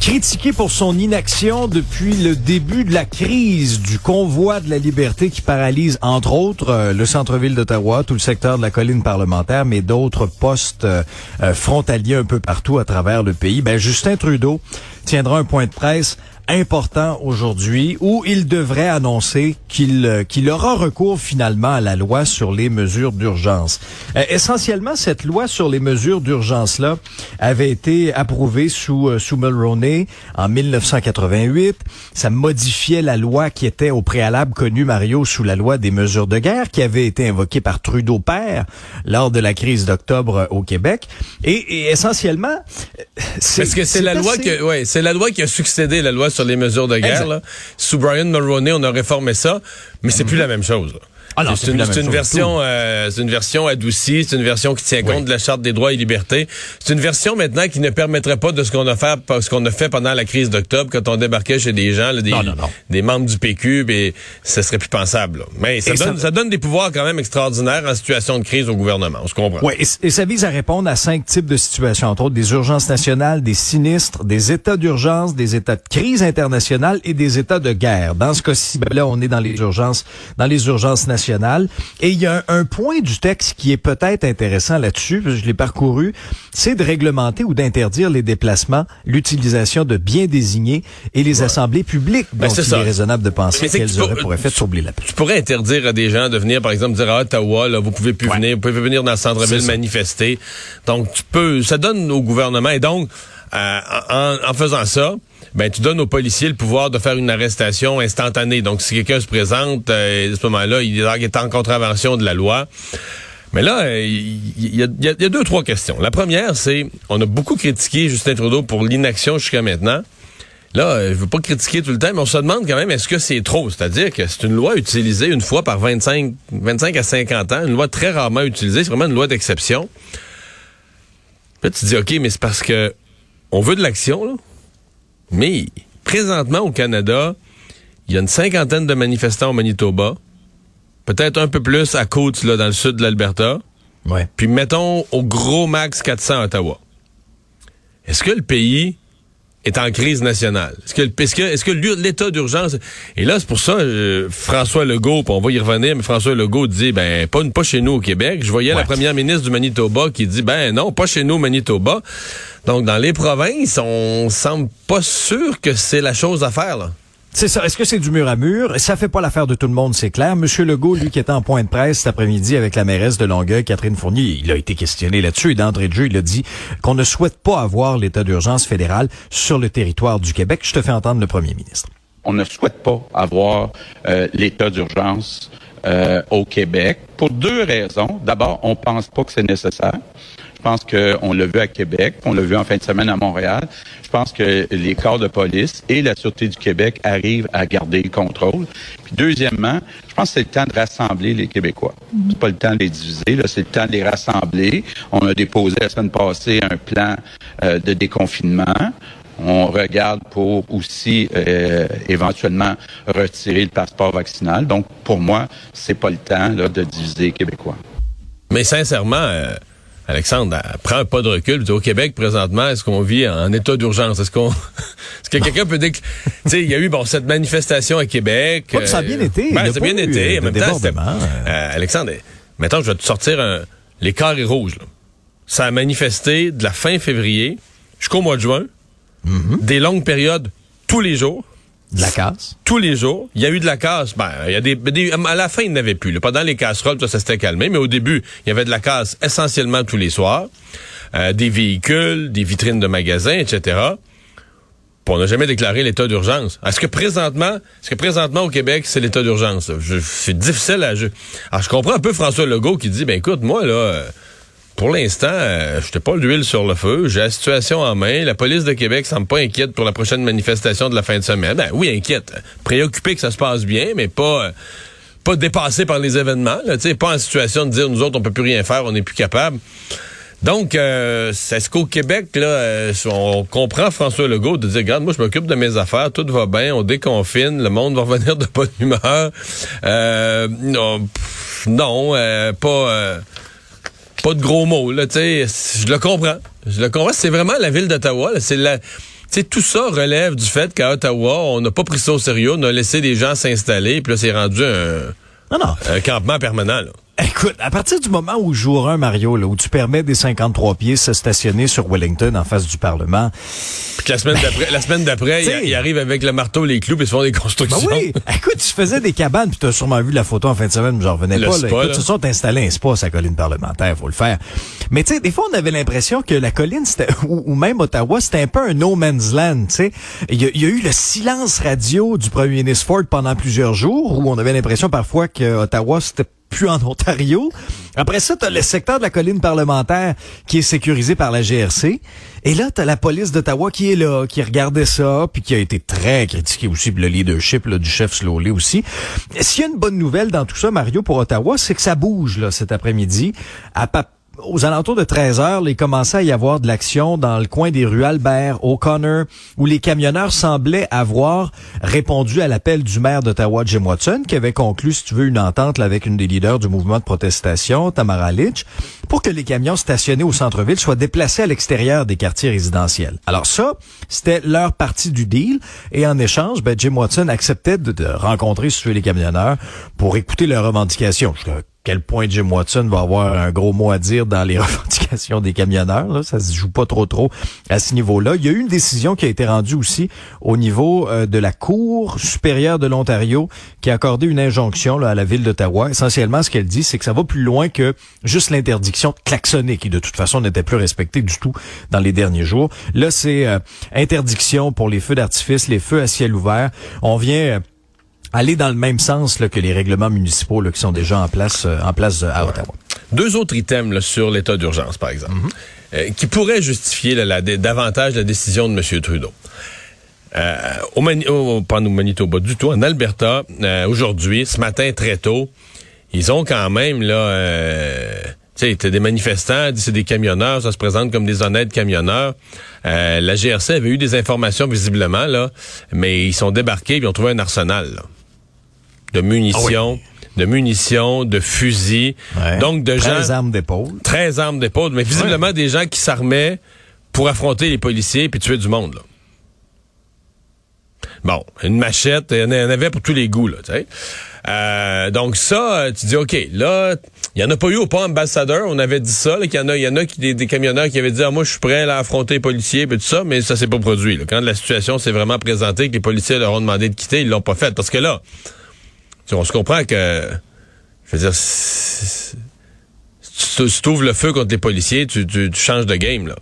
Critiqué pour son inaction depuis le début de la crise du convoi de la liberté qui paralyse, entre autres, euh, le centre-ville d'Ottawa, tout le secteur de la colline parlementaire, mais d'autres postes euh, euh, frontaliers un peu partout à travers le pays, ben, Justin Trudeau tiendra un point de presse important aujourd'hui où il devrait annoncer qu'il euh, qu'il aura recours finalement à la loi sur les mesures d'urgence. Euh, essentiellement, cette loi sur les mesures d'urgence là avait été approuvée sous euh, sous Mulroney en 1988. Ça modifiait la loi qui était au préalable connue Mario sous la loi des mesures de guerre qui avait été invoquée par Trudeau père lors de la crise d'octobre au Québec. Et, et essentiellement, c'est parce que c'est la loi que ouais, c'est la loi qui a succédé la loi sur les mesures de guerre. Là. Sous Brian Mulroney, on a réformé ça, mais c'est plus la même chose. Là. Ah c'est une, une version, euh, c'est une version adoucie, c'est une version qui tient compte de la charte des droits et libertés. C'est une version maintenant qui ne permettrait pas de ce qu'on a fait, ce qu'on a fait pendant la crise d'octobre quand on débarquait chez des gens, là, des, des membres du PQ, et ce serait plus pensable. Là. Mais ça donne, ça... donne, des pouvoirs quand même extraordinaires en situation de crise au gouvernement. On se comprend. Ouais, et, ça vise à répondre à cinq types de situations, entre autres des urgences nationales, des sinistres, des états d'urgence, des états de crise internationale et des états de guerre. Dans ce cas-ci, ben là, on est dans les urgences, dans les urgences nationales et il y a un, point du texte qui est peut-être intéressant là-dessus, je l'ai parcouru, c'est de réglementer ou d'interdire les déplacements, l'utilisation de biens désignés et les assemblées publiques. Ben, dont il est raisonnable de penser qu'elles auraient pour effet de troubler la paix. Tu pourrais interdire à des gens de venir, par exemple, dire à Ottawa, là, vous pouvez plus venir, vous pouvez venir dans le centre-ville manifester. Donc, tu peux, ça donne au gouvernement, et donc, euh, en faisant ça, ben tu donnes aux policiers le pouvoir de faire une arrestation instantanée. Donc si quelqu'un se présente euh, à ce moment-là, il est en contravention de la loi. Mais là, euh, il y, a, deux, trois questions. La première, c'est, on a beaucoup critiqué Justin Trudeau pour l'inaction jusqu'à maintenant. Là, euh, je veux pas critiquer tout le temps, mais on se demande quand même, est-ce que c'est trop? C'est-à-dire que c'est une loi utilisée une fois par 25, 25 à 50 ans, une loi très rarement utilisée, c'est vraiment une loi d'exception. Puis tu dis, OK, mais c'est parce que on veut de l'action, là. Mais présentement au Canada, il y a une cinquantaine de manifestants au Manitoba, peut-être un peu plus à côte là dans le sud de l'Alberta. Ouais. Puis mettons au gros max 400 à Ottawa. Est-ce que le pays est en crise nationale. Est-ce que, est-ce que, est-ce que l'état d'urgence et là c'est pour ça euh, François Legault, on va y revenir, mais François Legault dit ben pas pas chez nous au Québec. Je voyais la première ministre du Manitoba qui dit ben non pas chez nous au Manitoba. Donc dans les provinces, on semble pas sûr que c'est la chose à faire là. C'est ça. Est-ce que c'est du mur à mur? Ça fait pas l'affaire de tout le monde, c'est clair. Monsieur Legault, lui, qui était en point de presse cet après-midi avec la mairesse de Longueuil, Catherine Fournier, il a été questionné là-dessus et d'entrée de il a dit qu'on ne souhaite pas avoir l'état d'urgence fédéral sur le territoire du Québec. Je te fais entendre le premier ministre. On ne souhaite pas avoir euh, l'état d'urgence euh, au Québec pour deux raisons. D'abord, on pense pas que c'est nécessaire. Je pense qu'on l'a vu à Québec, on l'a vu en fin de semaine à Montréal. Je pense que les corps de police et la Sûreté du Québec arrivent à garder le contrôle. Puis deuxièmement, je pense que c'est le temps de rassembler les Québécois. C'est pas le temps de les diviser, c'est le temps de les rassembler. On a déposé la semaine passée un plan euh, de déconfinement. On regarde pour aussi euh, éventuellement retirer le passeport vaccinal. Donc, pour moi, c'est pas le temps là, de diviser les Québécois. Mais sincèrement, euh, Alexandre, prends un pas de recul. Au Québec, présentement, est-ce qu'on vit en état d'urgence? Est-ce qu'on, est-ce que quelqu'un peut dire que, tu sais, il y a eu, bon, cette manifestation à Québec. ça a bien été. Ben, ça a bien été. En même temps, euh, Alexandre, maintenant, je vais te sortir un, les carrés rouges, là. Ça a manifesté de la fin février jusqu'au mois de juin. Mm-hmm. Des longues périodes tous les jours. De la casse? Tous les jours. Il y a eu de la casse. Ben, il y a des, à la fin, il n'y avait plus. Là. Pendant les casseroles, ça, ça s'était calmé. Mais au début, il y avait de la casse essentiellement tous les soirs. Euh, des véhicules, des vitrines de magasins, etc. on n'a jamais déclaré l'état d'urgence. Est-ce que présentement, est-ce que présentement au Québec, c'est l'état d'urgence? C'est difficile à... Alors, je comprends un peu François Legault qui dit, ben écoute, moi, là... Euh, pour l'instant, euh, je pas l'huile sur le feu. J'ai la situation en main. La police de Québec semble pas inquiète pour la prochaine manifestation de la fin de semaine. Ben oui, inquiète. Préoccupé que ça se passe bien, mais pas euh, pas dépassé par les événements. Là, pas en situation de dire nous autres on peut plus rien faire, on n'est plus capable. Donc, euh, est-ce qu'au Québec, là, euh, on comprend François Legault de dire, regarde, moi, je m'occupe de mes affaires, tout va bien, on déconfine, le monde va revenir de bonne humeur. Euh, non, non pas, pas de gros mots, là, tu sais, je le comprends. Je le comprends, c'est vraiment la ville d'Ottawa, c'est la... tout ça relève du fait qu'à Ottawa, on n'a pas pris ça au sérieux, on a laissé des gens s'installer, puis là, c'est rendu un, non, non. un campement permanent. Là. Écoute, à partir du moment où jour un Mario, là, où tu permets des 53 pieds se stationner sur Wellington en face du Parlement. Puis la semaine d'après, la semaine d'après, il, arrive avec le marteau, les clous, puis ils font des constructions. Ben oui, écoute, tu faisais des cabanes, puis tu as sûrement vu la photo en fin de semaine, mais j'en revenais pas. Là. écoute, tu sont installés un spa sa colline parlementaire, faut le faire. Mais tu sais, des fois, on avait l'impression que la colline, c'était, ou, même Ottawa, c'était un peu un no man's land. Tu sais, il y, a eu le silence radio du premier ministre Ford pendant plusieurs jours, où on avait l'impression parfois que Ottawa c'était plus en Ontario. Après ça, tu as le secteur de la colline parlementaire qui est sécurisé par la GRC. Et là, tu as la police d'Ottawa qui est là, qui regardait ça, puis qui a été très critiqué aussi, le leadership du chef Slowley aussi. S'il y a une bonne nouvelle dans tout ça, Mario, pour Ottawa, c'est que ça bouge là cet après-midi. À aux alentours de 13 heures, il commençait à y avoir de l'action dans le coin des rues Albert, O'Connor, où les camionneurs semblaient avoir répondu à l'appel du maire d'Ottawa, Jim Watson, qui avait conclu, si tu veux, une entente avec une des leaders du mouvement de protestation, Tamara Litch, pour que les camions stationnés au centre-ville soient déplacés à l'extérieur des quartiers résidentiels. Alors ça, c'était leur partie du deal, et en échange, ben, Jim Watson acceptait de, rencontrer, si tu veux, les camionneurs pour écouter leurs revendications quel point Jim Watson va avoir un gros mot à dire dans les revendications des camionneurs. Là. Ça se joue pas trop trop à ce niveau-là. Il y a eu une décision qui a été rendue aussi au niveau euh, de la Cour supérieure de l'Ontario qui a accordé une injonction à la ville d'Ottawa. Essentiellement, ce qu'elle dit, c'est que ça va plus loin que juste l'interdiction de klaxonner, qui de toute façon n'était plus respectée du tout dans les derniers jours. Là, c'est euh, interdiction pour les feux d'artifice, les feux à ciel ouvert. On vient... Euh, aller dans le même sens que les règlements municipaux qui sont déjà en place, euh, en place euh, à Ottawa. Deux autres items sur l'état d'urgence, par exemple, mhm. euh, qui pourraient justifier la, davantage la décision de M. Trudeau. au, Mani au, pas au Manitoba du tout, en Alberta, aujourd'hui, ce matin très tôt, ils ont quand même là tu sais, des manifestants, c'est des camionneurs, ça se présente comme des honnêtes camionneurs. la GRC avait eu des informations visiblement, là, mais ils sont débarqués et ils ont trouvé un arsenal. Là de munitions. Ah de munitions, de fusils, donc de gens... 13 armes d'épaule. 13 armes d'épaule, mais visiblement des gens qui s'armaient pour affronter les policiers puis tuer du monde. Là. Bon, une machette, il y en avait pour tous les goûts, là, tu sais. Euh, donc ça, tu dis, OK, là, il y en a pas eu au pont ambassadeur, on avait dit ça, qu'il y en a, il y en a qui, des, camionneurs qui avaient dit, ah, moi, je suis prêt à affronter les policiers, et tout ça, mais ça s'est pas produit. Là. Quand la situation s'est vraiment présentée, que les policiers leur ont demandé de quitter, ils l'ont pas fait. Parce que là, on se comprend que, je veux dire, si tu ouvres le feu contre les policiers, tu, changes de game, là.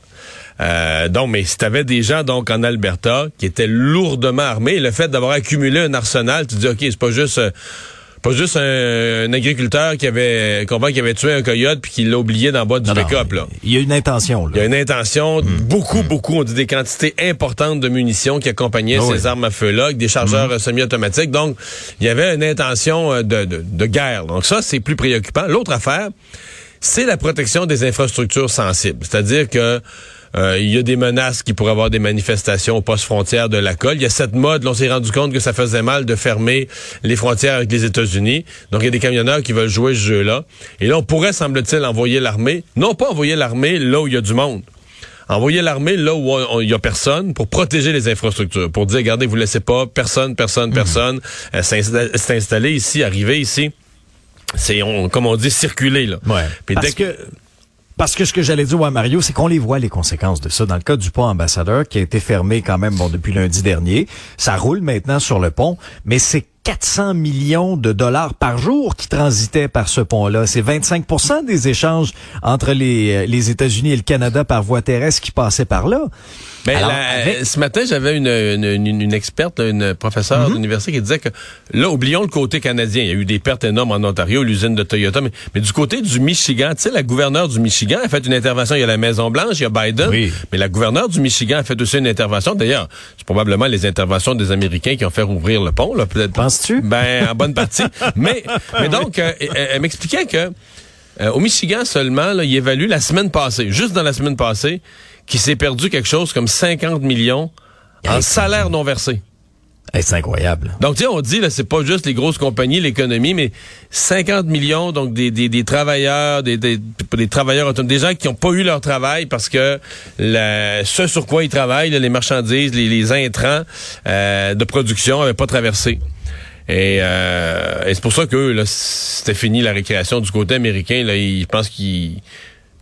Euh, donc, mais si t'avais des gens donc en Alberta qui étaient lourdement armés, le fait d'avoir accumulé un arsenal, tu dis ok, c'est pas juste euh, pas juste un, agriculteur qui avait comprend qui avait tué un coyote puis qui l'a oublié dans le bas du pick-up là. Il y a une intention. Là. Il y a une intention. Mm. Beaucoup, mm. beaucoup. On dit des quantités importantes de munitions qui accompagnaient ah ces armes à feu là, des chargeurs mm. semi-automatiques. Donc, il y avait une intention euh, de, de, de guerre. Donc ça, c'est plus préoccupant. L'autre affaire, c'est la protection des infrastructures sensibles. C'est-à-dire que euh, il y a des menaces qui pourraient avoir des manifestations aux postes frontières de la colle. Il y a cette mode, là, on s'est rendu compte que ça faisait mal de fermer les frontières avec les États-Unis. Donc, il y a des camionneurs qui veulent jouer ce jeu-là. Et là, on pourrait, semble-t-il, envoyer l'armée. Non pas envoyer l'armée là où il y a du monde. Envoyer l'armée là où il y a personne pour protéger les infrastructures, pour dire, regardez, vous laissez pas personne, personne, mhm. personne euh, s'installer ici, arriver ici. C'est, comme on dit, circuler. Là. Ouais. Parce que parce que ce que j'allais dire à Mario, c'est qu'on les voit les conséquences de ça. Dans le cas du pont ambassadeur qui a été fermé quand même bon depuis lundi dernier, ça roule maintenant sur le pont, mais c'est 400 millions de dollars par jour qui transitaient par ce pont-là. C'est 25% des échanges entre les, euh, les États-Unis et le Canada par voie terrestre qui passaient par là. Mais ben, ce matin, j'avais une, une, une, experte, une professeure mhm. d'université qui disait que là, oublions le côté canadien. Il y a eu des pertes énormes en Ontario, l'usine de Toyota, mais, mais, du côté du Michigan, tu sais, la gouverneure du Michigan a fait une intervention. Il y a la Maison Blanche, il y a Biden, mais la gouverneure du Michigan a fait aussi une intervention. D'ailleurs, c'est probablement les interventions des Américains qui ont fait rouvrir le pont. Là, peut-être. Penses-tu? Ben, en bonne partie. mais, mais donc, euh, elle, m'expliquait que Euh, au Michigan seulement, là, il évalue la semaine passée, juste dans la semaine passée, qu'il s'est perdu quelque chose comme 50 millions en salaire non versé. c'est incroyable. Donc, tu sais, on dit, là, c'est pas juste les grosses compagnies, l'économie, mais 50 millions, donc des, des, des travailleurs, des, des, des travailleurs autonomes, des gens qui n'ont pas eu leur travail parce que la, ce sur quoi ils travaillent, là, les marchandises, les, les intrants euh, de production n'avaient pas traversé. Et, euh, et c'est pour ça que là, c'était fini la récréation du côté américain. Là, je pense qu'ils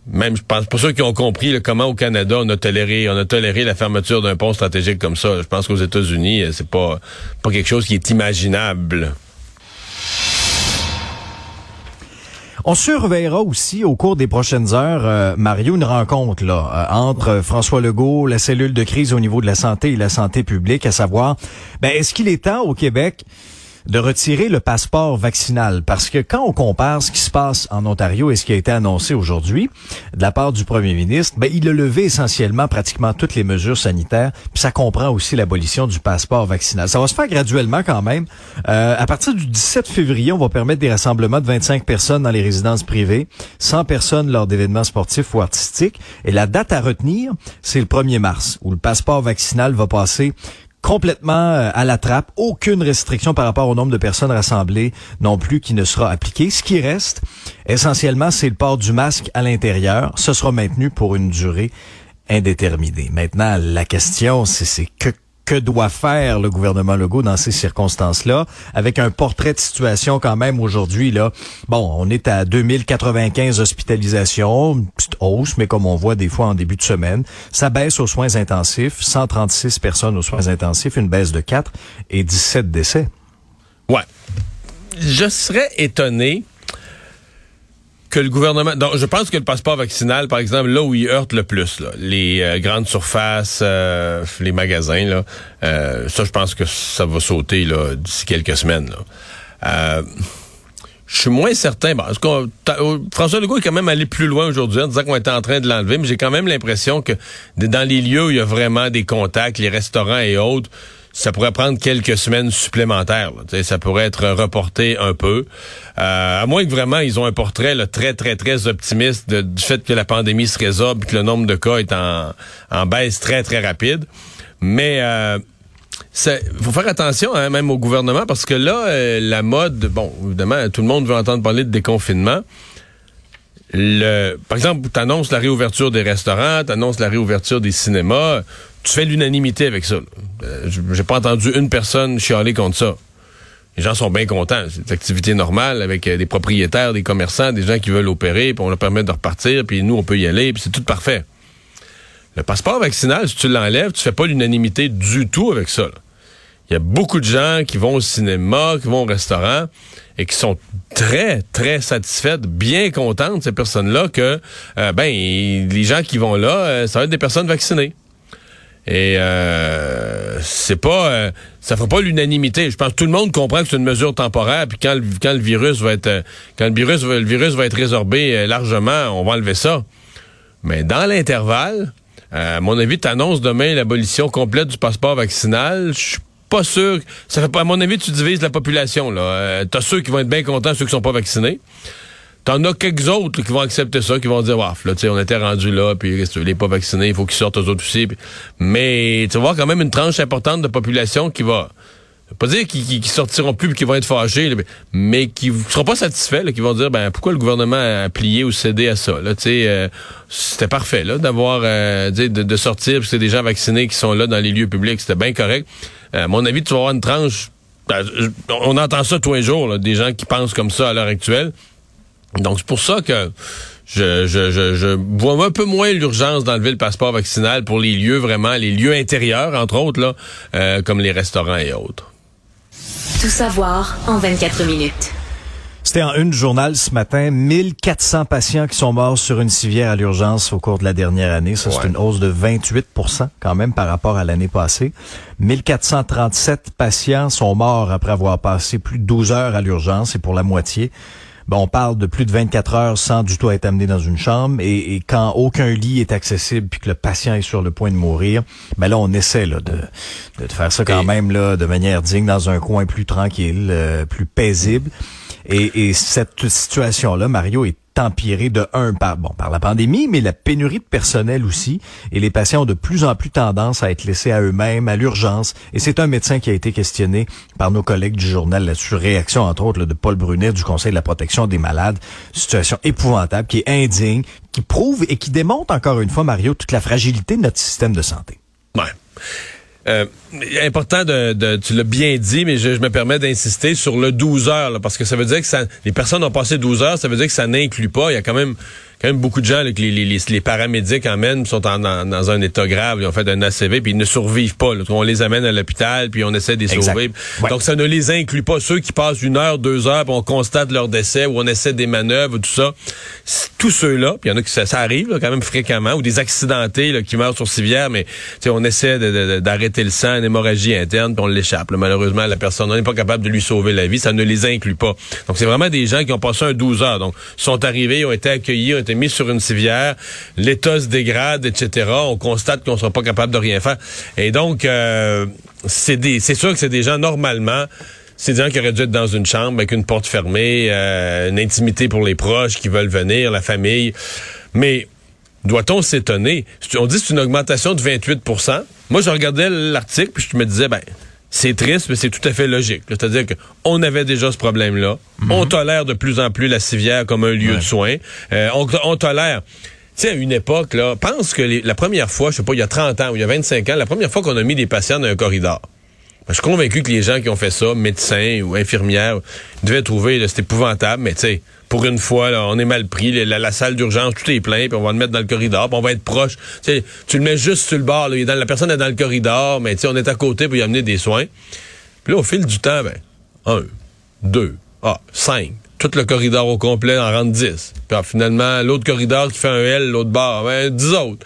même je pense pour ceux qui ont compris là, comment au Canada on a toléré on a toléré la fermeture d'un pont stratégique comme ça. Je pense qu'aux États-Unis, euh, c'est pas pas quelque chose qui est imaginable. On surveillera aussi au cours des prochaines heures, euh, Mario, une rencontre là euh, entre François Legault, la cellule de crise au niveau de la santé et la santé publique, à savoir, ben, est-ce qu'il est temps au Québec de retirer le passeport vaccinal. Parce que quand on compare ce qui se passe en Ontario et ce qui a été annoncé aujourd'hui de la part du premier ministre, ben, il a levé essentiellement pratiquement toutes les mesures sanitaires. Puis ça comprend aussi l'abolition du passeport vaccinal. Ça va se faire graduellement quand même. Euh, à partir du 17 février, on va permettre des rassemblements de 25 personnes dans les résidences privées, 100 personnes lors d'événements sportifs ou artistiques. Et la date à retenir, c'est le 1er mars, où le passeport vaccinal va passer complètement euh, à la trappe, aucune restriction par rapport au nombre de personnes rassemblées non plus qui ne sera appliquée. Ce qui reste, essentiellement, c'est le port du masque à l'intérieur. Ce sera maintenu pour une durée indéterminée. Maintenant, la question, c'est que que doit faire le gouvernement Legault dans ces circonstances-là, avec un portrait de situation quand même aujourd'hui. là. Bon, on est à 2095 hospitalisations, une petite hausse, mais comme on voit des fois en début de semaine, ça baisse aux soins intensifs, 136 personnes aux soins intensifs, une baisse de 4 et 17 décès. Ouais. Je serais étonné que le gouvernement. Donc, je pense que le passeport vaccinal, par exemple, là où il heurte le plus, les euh, grandes surfaces, euh, les magasins, euh, ça, je pense que ça va sauter là d'ici quelques semaines. Je suis moins certain. que François Legault est quand même allé plus loin aujourd'hui en disant qu'on était en train de l'enlever, mais j'ai quand même l'impression que dans les lieux où il y a vraiment des contacts, les restaurants et autres, ça pourrait prendre quelques semaines supplémentaires. Ça pourrait être reporté un peu. Euh, à moins que vraiment ils ont un portrait très, très, très optimiste du fait que la pandémie se résorbe que le nombre de cas est en, en baisse très, très rapide. Mais euh, faut faire attention hein, même au gouvernement parce que là, euh, la mode, bon, évidemment, tout le monde veut entendre parler de déconfinement. Le, par exemple, tu annonces la réouverture des restaurants, tu annonces la réouverture des cinémas, tu fais l'unanimité avec ça. Euh, j'ai pas entendu une personne chialer contre ça. Les gens sont bien contents. C'est une activité normale avec euh, des propriétaires, des commerçants, des gens qui veulent opérer, puis on leur permet de repartir, puis nous, on peut y aller, puis c'est tout parfait. Le passeport vaccinal, si tu l'enlèves, tu fais pas l'unanimité du tout avec ça. Il y a beaucoup de gens qui vont au cinéma, qui vont au restaurant et qui sont très, très satisfaites, bien contentes, ces personnes-là, que euh, ben les gens qui vont là, ça va être des personnes vaccinées. Et euh, c'est pas, euh, ça fera pas l'unanimité. Je pense que tout le monde comprend que c'est une mesure temporaire. Puis quand le, quand le virus va être, quand le virus, le virus va être résorbé euh, largement, on va enlever ça. Mais dans l'intervalle, à mon avis, tu annonces demain l'abolition complète du passeport vaccinal. Je suis pas sûr. Ça fait pas, à mon avis, tu divises la population. Là, t'as ceux qui vont être bien contents, ceux qui sont pas vaccinés. T'en as quelques autres qui vont accepter ça, qui vont dire, waf, là, on était rendu là, puis tu les pas vaccinés, il faut qu'ils sortent aux autres aussi. Mais tu vas voir quand même une tranche importante de population qui va, pas dire qu'ils sortiront plus, qui vont être fâchés, mais qui ne seront pas satisfaits, qui vont dire, ben pourquoi le gouvernement a plié ou cédé à ça. Là, euh, c'était parfait là d'avoir, euh, de, de, sortir, puis c'est des gens vaccinés qui sont là dans les lieux publics, c'était bien correct. Euh, à mon avis, tu vas avoir une tranche. Ben, on entend ça tous les jours, là, des gens qui pensent comme ça à l'heure actuelle. Donc, c'est pour ça que je, je, je, je, vois un peu moins l'urgence d'enlever le passeport vaccinal pour les lieux vraiment, les lieux intérieurs, entre autres, là, euh, comme les restaurants et autres. Tout savoir en 24 minutes. C'était en une journal ce matin, 1400 patients qui sont morts sur une civière à l'urgence au cours de la dernière année. Ça, c'est une hausse de 28% quand même par rapport à l'année passée. 1437 patients sont morts après avoir passé plus de 12 heures à l'urgence et pour la moitié ben, on parle de plus de 24 heures sans du tout être amené dans une chambre et, quand aucun lit est accessible puis que le patient est sur le point de mourir, ben là on essaie là, de, de faire ça quand même là de manière digne dans un coin plus tranquille, euh, plus paisible. Et, et cette situation-là, Mario, est empiré de un par bon par la pandémie, mais la pénurie de personnel aussi, et les patients ont de plus en plus tendance à être laissés à eux-mêmes, à l'urgence. Et c'est un médecin qui a été questionné par nos collègues du journal là-dessus. Réaction entre autres de Paul Brunet du Conseil de la protection des malades. Situation épouvantable, qui est indigne, qui prouve et qui démontre encore une fois Mario toute la fragilité de notre système de santé. Ouais. Euh, important de, tu l'as bien dit, mais je, me permets d'insister sur le 12 heures, parce que ça veut dire que ça, les personnes ont passé 12 heures, ça veut dire que ça n'inclut pas. Il y a quand même quand même beaucoup de gens que les, les, les, paramédics emmènent sont en, dans un état grave, ils ont fait un ACV puis ils ne survivent pas. On les amène à l'hôpital puis on essaie de les sauver. Donc ça ne les inclut pas ceux qui passent une heure, deux heures, puis on constate leur décès ou on essaie des manœuvres, tout ça. Tous ceux-là, puis il y en a qui ça, arrive quand même fréquemment ou des accidentés qui meurent sur civière, mais on essaie d'arrêter le sang, une hémorragie interne, puis on l'échappe. Malheureusement, la personne n'est pas capable de lui sauver la vie, ça ne les inclut pas. Donc c'est vraiment des gens qui ont passé un 12 heures. Donc sont arrivés, ont été accueillis, ont mis sur une civière, l'état se dégrade, etc. On constate qu'on sera pas capable de rien faire. Et donc, euh, c'est sûr que c'est des gens normalement c'est des gens qui auraient dû être dans une chambre avec une porte fermée, euh, une intimité pour les proches qui veulent venir, la famille. Mais doit-on s'étonner? On dit que c'est une augmentation de 28% Moi, je regardais l'article puis je me disais, ben, c'est triste, mais c'est tout à fait logique. C'est-à-dire qu'on avait déjà ce problème-là. Mhm. On tolère de plus en plus la civière comme un lieu de soins. Euh, on, tolère... Tu sais, à une époque, là, pense que la première fois, je sais pas, il y a 30 ans ou il y a 25 ans, la première fois qu'on a mis des patients dans un corridor, je suis convaincu que les gens qui ont fait ça, médecins ou infirmières, devaient trouver, c'est épouvantable, mais tu sais, pour une fois, là, on est mal pris, la, salle d'urgence, tout est plein, puis on va le mettre dans le corridor, puis on va être proche. Tu le mets juste sur le bord, là, la personne est dans le corridor, mais on est à côté pour y amener des soins. Puis là, au fil du temps, ben, un, deux, ah, cinq, tout le corridor au complet en rentre dix. Puis finalement, l'autre corridor qui fait un L, l'autre bord, ben, dix autres.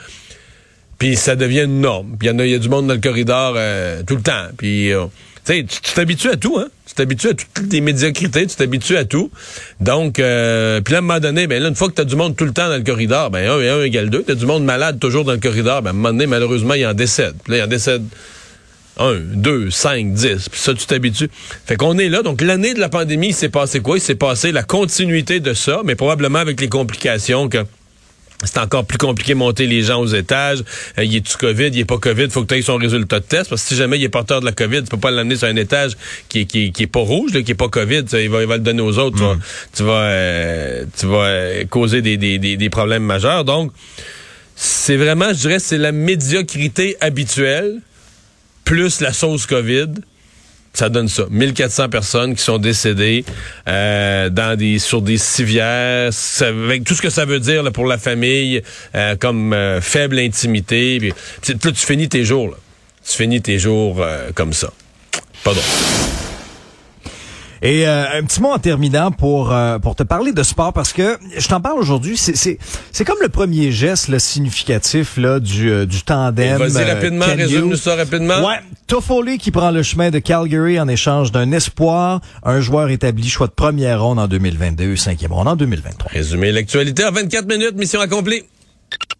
Puis ça devient une norme. Puis il y, a du monde dans le corridor euh, tout le temps. Puis euh, tu t'habitues à tout, hein? Tu t'habitues à toutes les médiocrités, tu t'habitues à tout. Donc, euh, puis là, à un moment donné, ben là, une fois que tu as du monde tout le temps dans le corridor, ben un et un égale deux. Tu as du monde malade toujours dans le corridor, ben à un moment donné, malheureusement, il en décède. Puis là, il en décède un, deux, cinq, dix. Puis ça, tu t'habitues. Fait qu'on est là. Donc, l'année de la pandémie, il s'est passé quoi? Il s'est passé la continuité de ça, mais probablement avec les complications que c'est encore plus compliqué de monter les gens aux étages. Euh, il est-tu COVID? Il est pas COVID? faut que tu aies son résultat de test. Parce que si jamais il est porteur de la COVID, tu peux pas l'amener sur un étage qui est, qui, qui est pas rouge, là, qui est pas COVID. il, va, il va le donner aux autres. Tu vas, mm. tu vas, euh, causer des, des, des, des problèmes majeurs. Donc, c'est vraiment, je dirais, c'est la médiocrité habituelle plus la sauce COVID ça donne ça. 1400 personnes qui sont décédées euh, dans des sur des civières, avec tout ce que ça veut dire pour la famille, euh, comme euh, faible intimité. Puis, tu finis tes jours. Là. Tu finis tes jours comme ça. Pas drôle. Et euh, un petit mot en terminant pour euh, pour te parler de sport parce que je t'en parle aujourd'hui. C'est c'est c'est comme le premier geste le significatif là du euh, du tandem. Vas-y rapidement, résume-nous ça rapidement. Ouais, Toffoli qui prend le chemin de Calgary en échange d'un espoir, un joueur établi choix de première ronde en 2022, cinquième ronde en 2023. Résumer l'actualité en 24 minutes, mission accomplie.